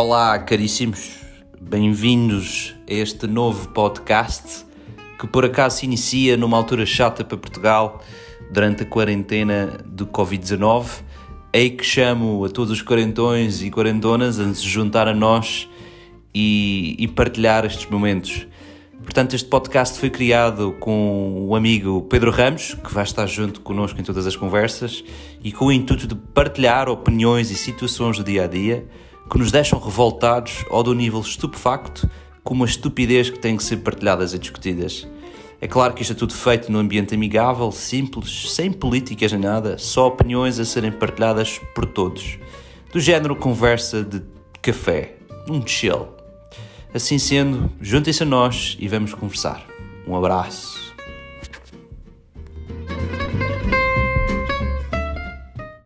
Olá, caríssimos, bem-vindos a este novo podcast que por acaso se inicia numa altura chata para Portugal durante a quarentena do Covid-19. Ei que chamo a todos os quarentões e quarentonas a se juntar a nós e, e partilhar estes momentos. Portanto, este podcast foi criado com o amigo Pedro Ramos, que vai estar junto connosco em todas as conversas, e com o intuito de partilhar opiniões e situações do dia a dia que nos deixam revoltados ou do nível estupefacto com uma estupidez que tem que ser partilhadas e discutidas. É claro que isto é tudo feito num ambiente amigável, simples, sem políticas nem nada, só opiniões a serem partilhadas por todos. Do género conversa de café, um chill. Assim sendo, juntem-se a nós e vamos conversar. Um abraço.